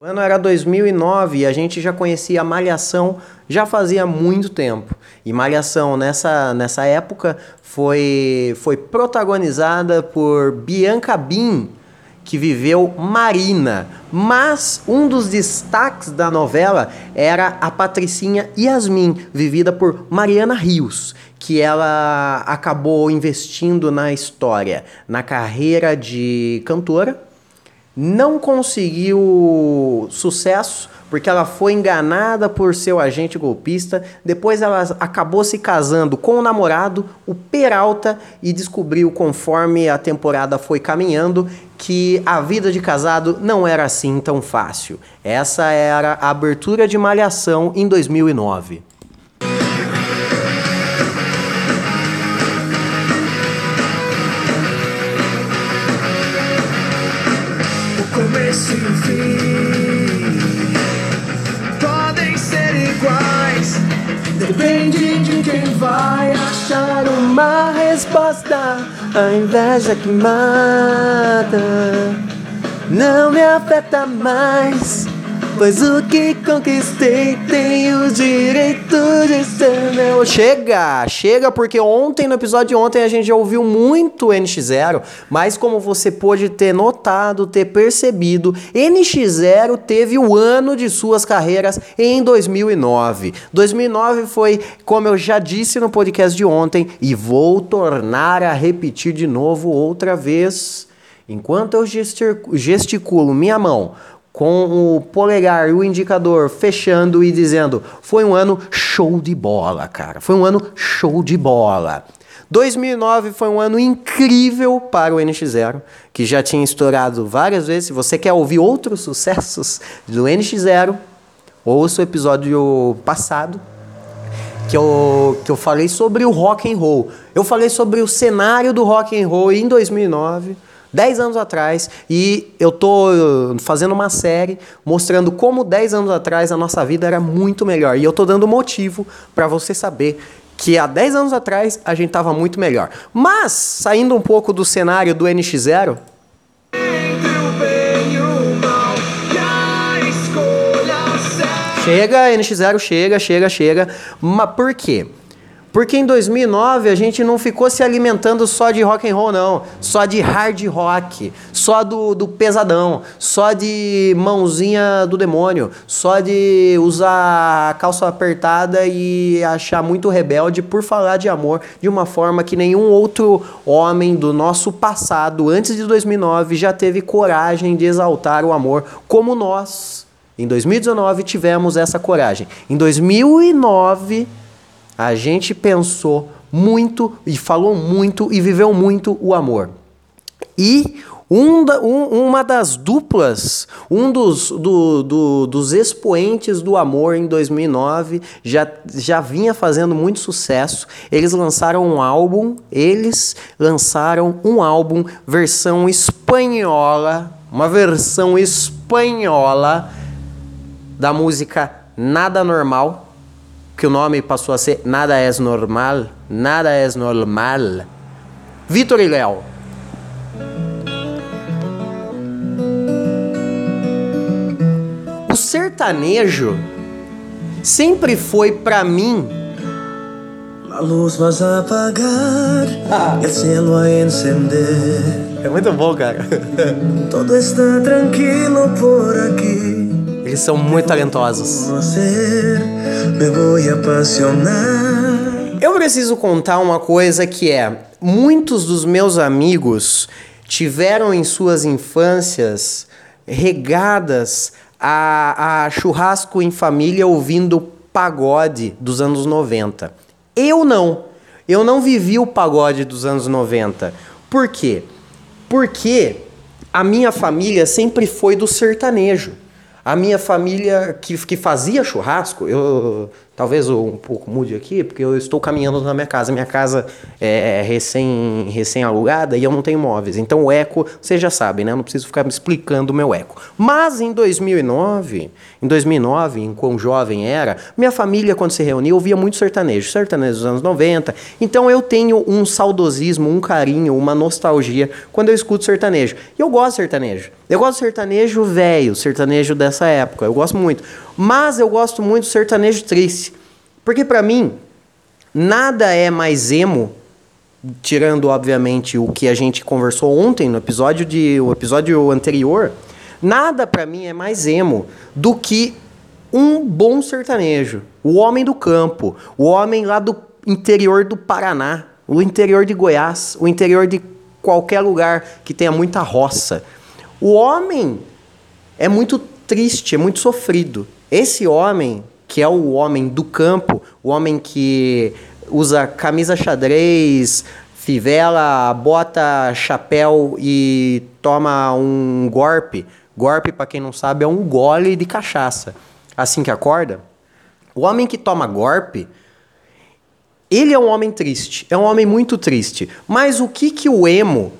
O ano era 2009 e a gente já conhecia Malhação já fazia muito tempo. E Malhação, nessa, nessa época, foi, foi protagonizada por Bianca Bin, que viveu Marina. Mas um dos destaques da novela era a Patricinha Yasmin, vivida por Mariana Rios, que ela acabou investindo na história, na carreira de cantora não conseguiu sucesso porque ela foi enganada por seu agente golpista. Depois ela acabou se casando com o namorado, o Peralta, e descobriu, conforme a temporada foi caminhando, que a vida de casado não era assim tão fácil. Essa era a abertura de Malhação em 2009. Resposta. A inveja que mata não me afeta mais. Pois o que conquistei tem o direito de ser meu. Chega, chega, porque ontem, no episódio de ontem, a gente já ouviu muito NX0, mas como você pôde ter notado, ter percebido, NX0 teve o ano de suas carreiras em 2009. 2009 foi, como eu já disse no podcast de ontem, e vou tornar a repetir de novo outra vez. Enquanto eu gesticulo minha mão com o polegar e o indicador fechando e dizendo: foi um ano show de bola, cara. Foi um ano show de bola. 2009 foi um ano incrível para o NX0, que já tinha estourado várias vezes. Se você quer ouvir outros sucessos do NX0, ouça o episódio passado, que eu, que eu falei sobre o rock and roll. Eu falei sobre o cenário do rock and roll em 2009 10 anos atrás e eu tô uh, fazendo uma série mostrando como 10 anos atrás a nossa vida era muito melhor. E eu tô dando motivo para você saber que há 10 anos atrás a gente tava muito melhor. Mas, saindo um pouco do cenário do NX0, Chega, NX0, chega, chega, chega. Mas por quê? Porque em 2009 a gente não ficou se alimentando só de rock and roll não, só de hard rock, só do, do pesadão, só de mãozinha do demônio, só de usar calça apertada e achar muito rebelde por falar de amor de uma forma que nenhum outro homem do nosso passado, antes de 2009, já teve coragem de exaltar o amor como nós. Em 2019 tivemos essa coragem. Em 2009 a gente pensou muito e falou muito e viveu muito o amor. E um da, um, uma das duplas, um dos, do, do, dos expoentes do amor em 2009 já, já vinha fazendo muito sucesso. Eles lançaram um álbum, eles lançaram um álbum versão espanhola, uma versão espanhola da música Nada Normal que o nome passou a ser Nada é Normal, Nada é Normal. Vitor e Léo. O sertanejo sempre foi para mim A luz vas a apagar, ah. el cielo a encender. É muito bom, cara. Todo está tranquilo por aqui. São muito talentosos. Eu preciso contar uma coisa que é: muitos dos meus amigos tiveram em suas infâncias regadas a, a churrasco em família ouvindo pagode dos anos 90. Eu não. Eu não vivi o pagode dos anos 90. Por quê? Porque a minha família sempre foi do sertanejo. A minha família que, que fazia churrasco, eu Talvez eu um pouco mude aqui, porque eu estou caminhando na minha casa. Minha casa é recém, recém alugada e eu não tenho móveis. Então o eco, vocês já sabem, né? Eu não preciso ficar me explicando o meu eco. Mas em 2009, em 2009, em quão jovem era, minha família quando se reunia ouvia muito sertanejo, sertanejo dos anos 90. Então eu tenho um saudosismo, um carinho, uma nostalgia quando eu escuto sertanejo. E eu gosto de sertanejo. Eu gosto de sertanejo velho, sertanejo dessa época. Eu gosto muito. Mas eu gosto muito do sertanejo triste. Porque para mim, nada é mais emo, tirando obviamente o que a gente conversou ontem no episódio de o episódio anterior, nada para mim é mais emo do que um bom sertanejo, o homem do campo, o homem lá do interior do Paraná, o interior de Goiás, o interior de qualquer lugar que tenha muita roça. O homem é muito triste, é muito sofrido. Esse homem, que é o homem do campo, o homem que usa camisa xadrez, fivela, bota chapéu e toma um golpe. Golpe, para quem não sabe, é um gole de cachaça. Assim que acorda, o homem que toma golpe, ele é um homem triste, é um homem muito triste. Mas o que que o emo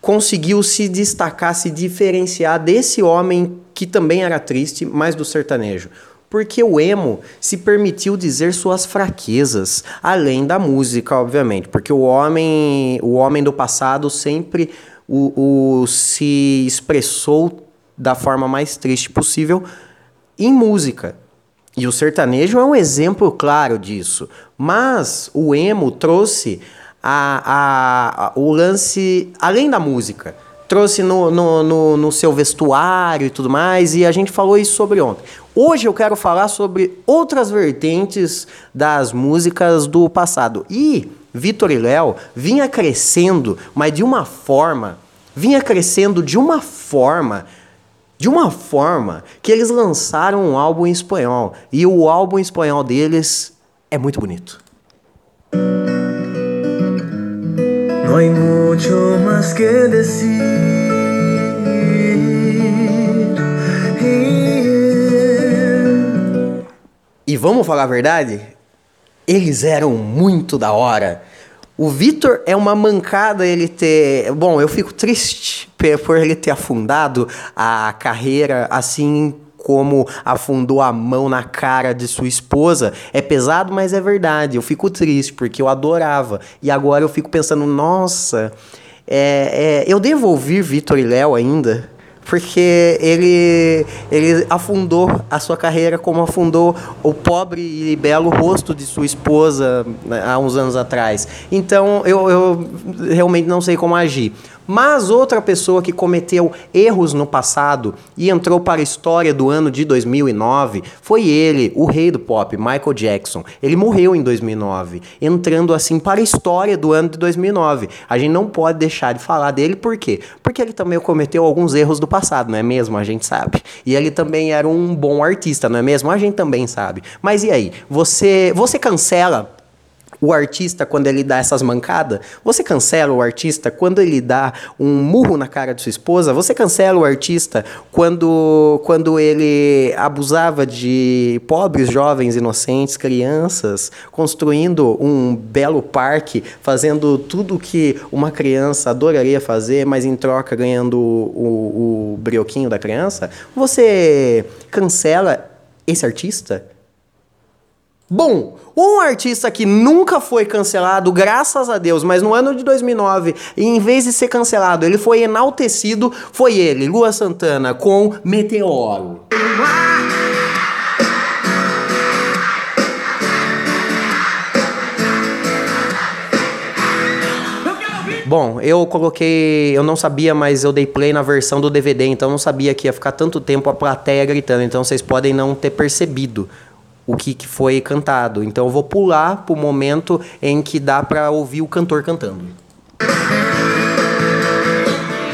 conseguiu se destacar, se diferenciar desse homem que também era triste, mas do sertanejo. Porque o emo se permitiu dizer suas fraquezas, além da música, obviamente. Porque o homem, o homem do passado sempre o, o se expressou da forma mais triste possível em música. E o sertanejo é um exemplo claro disso. Mas o emo trouxe a, a, o lance além da música. Trouxe no, no, no, no seu vestuário e tudo mais, e a gente falou isso sobre ontem. Hoje eu quero falar sobre outras vertentes das músicas do passado. E Vitor e Léo vinha crescendo, mas de uma forma, vinha crescendo de uma forma, de uma forma que eles lançaram um álbum em espanhol. E o álbum em espanhol deles é muito bonito. Hay mucho más que decir. E vamos falar a verdade? Eles eram muito da hora. O Vitor é uma mancada ele ter. Bom, eu fico triste por ele ter afundado a carreira assim como afundou a mão na cara de sua esposa. É pesado, mas é verdade. Eu fico triste porque eu adorava. E agora eu fico pensando, nossa, é, é, eu devo ouvir Vitor e Léo ainda? porque ele, ele afundou a sua carreira como afundou o pobre e belo rosto de sua esposa né, há uns anos atrás. Então eu, eu realmente não sei como agir. Mas outra pessoa que cometeu erros no passado e entrou para a história do ano de 2009 foi ele, o rei do pop, Michael Jackson. Ele morreu em 2009, entrando assim para a história do ano de 2009. A gente não pode deixar de falar dele, por quê? Porque ele também cometeu alguns erros do passado, não é mesmo? A gente sabe. E ele também era um bom artista, não é mesmo? A gente também sabe. Mas e aí? Você, você cancela o artista quando ele dá essas mancadas? Você cancela o artista quando ele dá um murro na cara de sua esposa? Você cancela o artista quando, quando ele abusava de pobres, jovens, inocentes, crianças, construindo um belo parque, fazendo tudo que uma criança adoraria fazer, mas em troca ganhando o, o, o brioquinho da criança? Você cancela esse artista? Bom, um artista que nunca foi cancelado, graças a Deus, mas no ano de 2009, em vez de ser cancelado, ele foi enaltecido, foi ele, Lua Santana, com Meteoro. Bom, eu coloquei. Eu não sabia, mas eu dei play na versão do DVD, então eu não sabia que ia ficar tanto tempo a plateia gritando. Então vocês podem não ter percebido o que, que foi cantado. Então eu vou pular pro momento em que dá para ouvir o cantor cantando.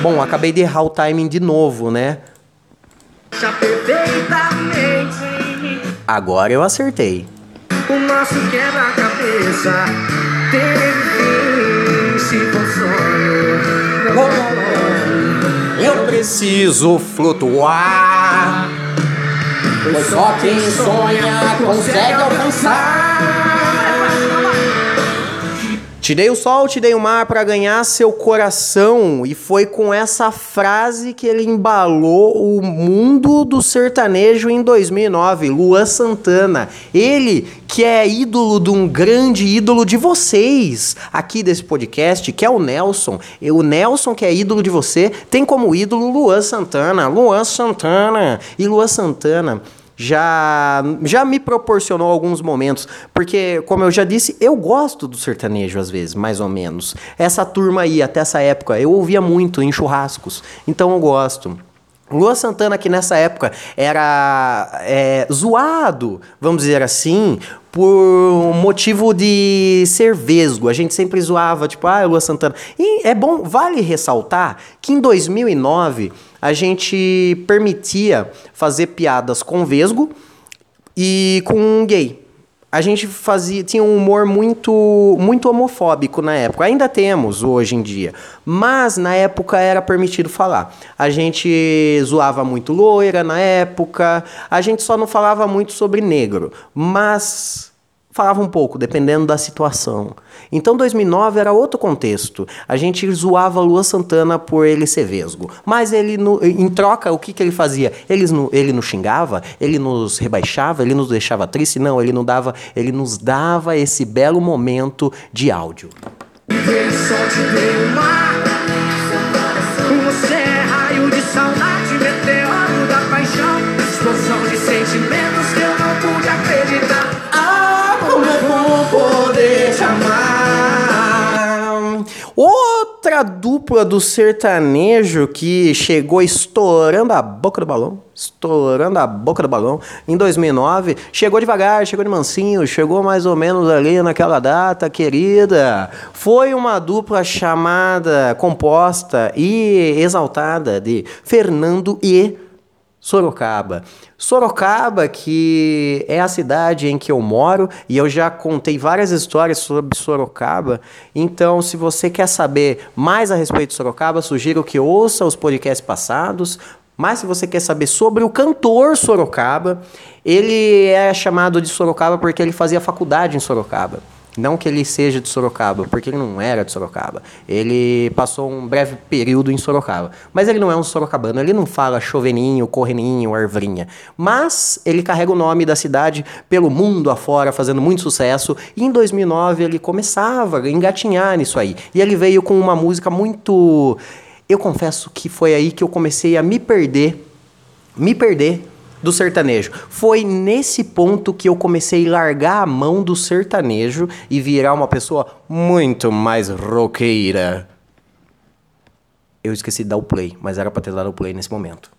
Bom, acabei de errar o timing de novo, né? Agora eu acertei. O nosso quebra-cabeça teve se Eu preciso flutuar. Pois só quem sonha consegue alcançar. Te dei o sol, te dei o mar para ganhar seu coração. E foi com essa frase que ele embalou o mundo do sertanejo em 2009. Luan Santana. Ele que é ídolo de um grande ídolo de vocês aqui desse podcast, que é o Nelson. E o Nelson, que é ídolo de você, tem como ídolo Luan Santana. Luan Santana. E Luan Santana já, já me proporcionou alguns momentos, porque, como eu já disse, eu gosto do sertanejo às vezes, mais ou menos. Essa turma aí, até essa época, eu ouvia muito em churrascos, então eu gosto. Lua Santana, que nessa época era é, zoado, vamos dizer assim, por motivo de ser vesgo. A gente sempre zoava, tipo, ah, Lua Santana. E é bom, vale ressaltar que em 2009 a gente permitia fazer piadas com vesgo e com gay a gente fazia tinha um humor muito muito homofóbico na época. Ainda temos hoje em dia, mas na época era permitido falar. A gente zoava muito loira na época, a gente só não falava muito sobre negro, mas falava um pouco, dependendo da situação. Então 2009 era outro contexto. A gente zoava Lua Santana por ele ser vesgo. Mas ele, no, em troca, o que, que ele fazia? Ele, ele nos xingava, ele nos rebaixava, ele nos deixava triste? Não, ele, não dava, ele nos dava esse belo momento de áudio. Você Outra dupla do sertanejo que chegou estourando a boca do balão, estourando a boca do balão, em 2009, chegou devagar, chegou de mansinho, chegou mais ou menos ali naquela data, querida. Foi uma dupla chamada, composta e exaltada de Fernando e Sorocaba. Sorocaba, que é a cidade em que eu moro, e eu já contei várias histórias sobre Sorocaba. Então, se você quer saber mais a respeito de Sorocaba, sugiro que ouça os podcasts passados. Mas se você quer saber sobre o cantor Sorocaba, ele é chamado de Sorocaba porque ele fazia faculdade em Sorocaba. Não que ele seja de Sorocaba, porque ele não era de Sorocaba. Ele passou um breve período em Sorocaba. Mas ele não é um sorocabano, ele não fala choveninho, correninho, arvrinha. Mas ele carrega o nome da cidade pelo mundo afora, fazendo muito sucesso. E em 2009 ele começava a engatinhar nisso aí. E ele veio com uma música muito. Eu confesso que foi aí que eu comecei a me perder. Me perder do sertanejo. Foi nesse ponto que eu comecei a largar a mão do sertanejo e virar uma pessoa muito mais roqueira. Eu esqueci de dar o play, mas era para ter dado o play nesse momento.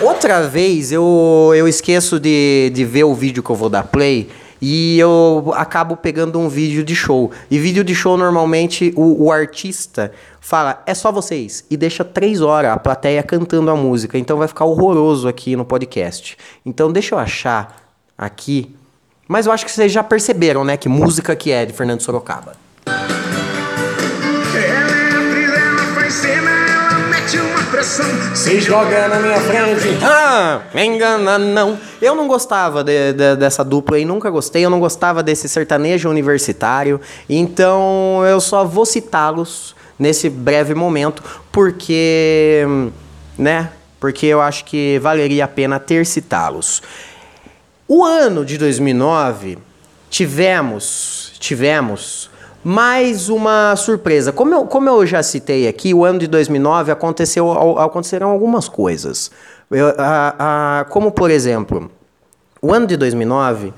Outra vez eu, eu esqueço de, de ver o vídeo que eu vou dar play e eu acabo pegando um vídeo de show. E vídeo de show, normalmente, o, o artista fala, é só vocês. E deixa três horas a plateia cantando a música. Então vai ficar horroroso aqui no podcast. Então deixa eu achar aqui. Mas eu acho que vocês já perceberam, né? Que música que é de Fernando Sorocaba. Se joga na minha frente. Ah, me engana não. Eu não gostava de, de, dessa dupla aí, nunca gostei. Eu não gostava desse sertanejo universitário. Então eu só vou citá-los nesse breve momento, porque, né? Porque eu acho que valeria a pena ter citá-los. O ano de 2009 tivemos, tivemos mais uma surpresa. Como eu, como eu já citei aqui, o ano de 2009 aconteceu, aconteceram algumas coisas. Eu, a, a, como, por exemplo, o ano de 2009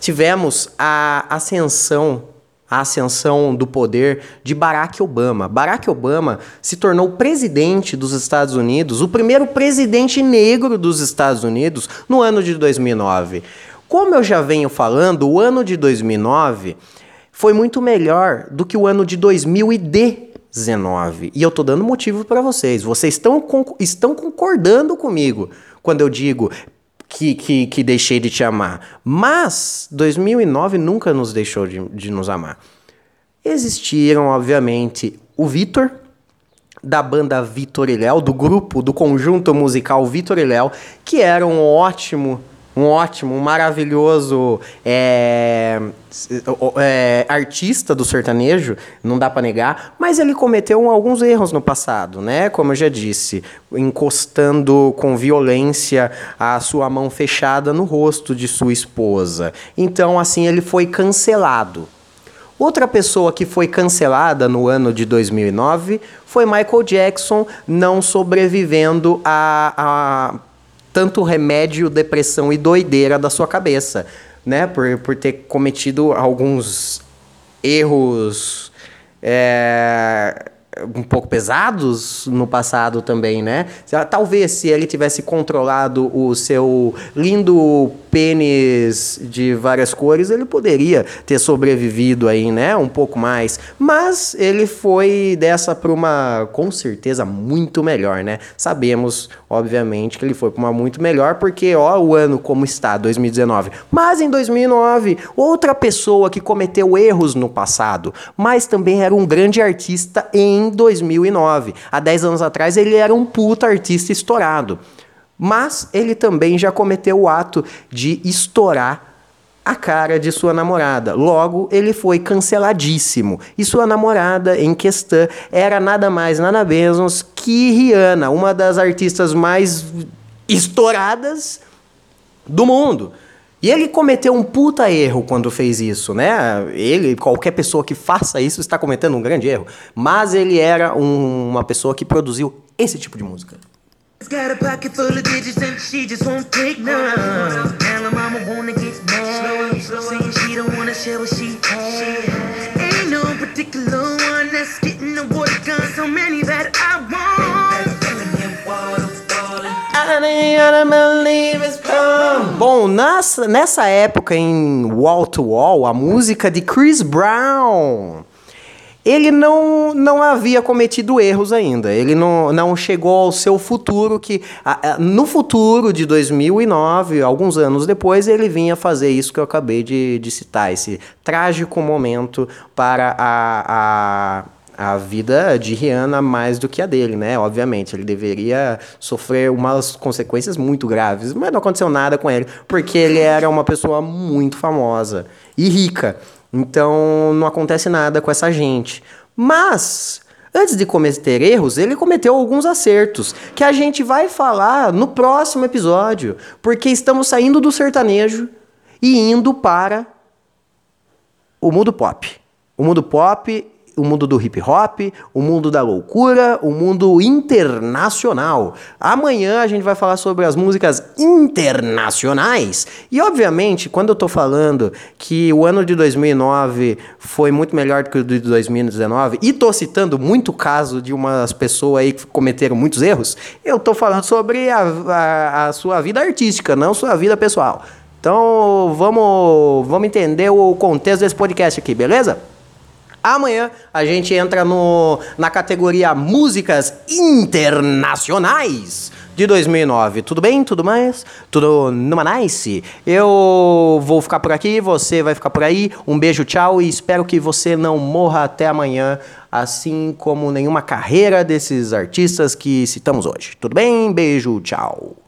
tivemos a ascensão a ascensão do poder de Barack Obama. Barack Obama se tornou presidente dos Estados Unidos, o primeiro presidente negro dos Estados Unidos, no ano de 2009. Como eu já venho falando, o ano de 2009 foi muito melhor do que o ano de 2019. E eu tô dando motivo para vocês. Vocês estão, estão concordando comigo quando eu digo que, que, que deixei de te amar. Mas 2009 nunca nos deixou de, de nos amar. Existiram, obviamente, o Vitor, da banda Vitor e Léo, do grupo, do conjunto musical Vitor e Léo, que era um ótimo um ótimo, um maravilhoso é, é, artista do sertanejo, não dá para negar, mas ele cometeu alguns erros no passado, né? Como eu já disse, encostando com violência a sua mão fechada no rosto de sua esposa. Então, assim, ele foi cancelado. Outra pessoa que foi cancelada no ano de 2009 foi Michael Jackson, não sobrevivendo a, a tanto remédio, depressão e doideira da sua cabeça, né? Por, por ter cometido alguns erros. É um pouco pesados no passado também, né? Talvez se ele tivesse controlado o seu lindo pênis de várias cores, ele poderia ter sobrevivido aí, né? Um pouco mais. Mas ele foi dessa para uma, com certeza, muito melhor, né? Sabemos, obviamente, que ele foi para uma muito melhor, porque, ó, o ano como está, 2019. Mas em 2009, outra pessoa que cometeu erros no passado, mas também era um grande artista em 2009. Há 10 anos atrás, ele era um puta artista estourado. Mas ele também já cometeu o ato de estourar a cara de sua namorada. Logo, ele foi canceladíssimo. E sua namorada em questão era nada mais, nada menos que Rihanna, uma das artistas mais estouradas do mundo. E ele cometeu um puta erro quando fez isso, né? Ele, qualquer pessoa que faça isso está cometendo um grande erro. Mas ele era um, uma pessoa que produziu esse tipo de música. Got a pocket full of digits and she just won't take none. Now mama wanna get mad, saying she don't wanna share what she had. Ain't no particular one that's getting the water gun, so many that I want. Bom, nessa, nessa época em Wall to Wall, a música de Chris Brown ele não, não havia cometido erros ainda. Ele não, não chegou ao seu futuro, que no futuro de 2009, alguns anos depois, ele vinha fazer isso que eu acabei de, de citar, esse trágico momento para a, a, a vida de Rihanna mais do que a dele, né? Obviamente, ele deveria sofrer umas consequências muito graves, mas não aconteceu nada com ele, porque ele era uma pessoa muito famosa e rica. Então não acontece nada com essa gente. Mas antes de cometer erros, ele cometeu alguns acertos que a gente vai falar no próximo episódio, porque estamos saindo do sertanejo e indo para o mundo pop. O mundo pop o mundo do hip hop, o mundo da loucura, o mundo internacional. Amanhã a gente vai falar sobre as músicas internacionais. E obviamente, quando eu tô falando que o ano de 2009 foi muito melhor do que o de 2019, e tô citando muito caso de umas pessoas aí que cometeram muitos erros, eu tô falando sobre a, a, a sua vida artística, não sua vida pessoal. Então, vamos, vamos entender o contexto desse podcast aqui, beleza? Amanhã a gente entra no, na categoria Músicas Internacionais de 2009. Tudo bem? Tudo mais? Tudo numa nice? Eu vou ficar por aqui, você vai ficar por aí. Um beijo, tchau e espero que você não morra até amanhã, assim como nenhuma carreira desses artistas que citamos hoje. Tudo bem? Beijo, tchau.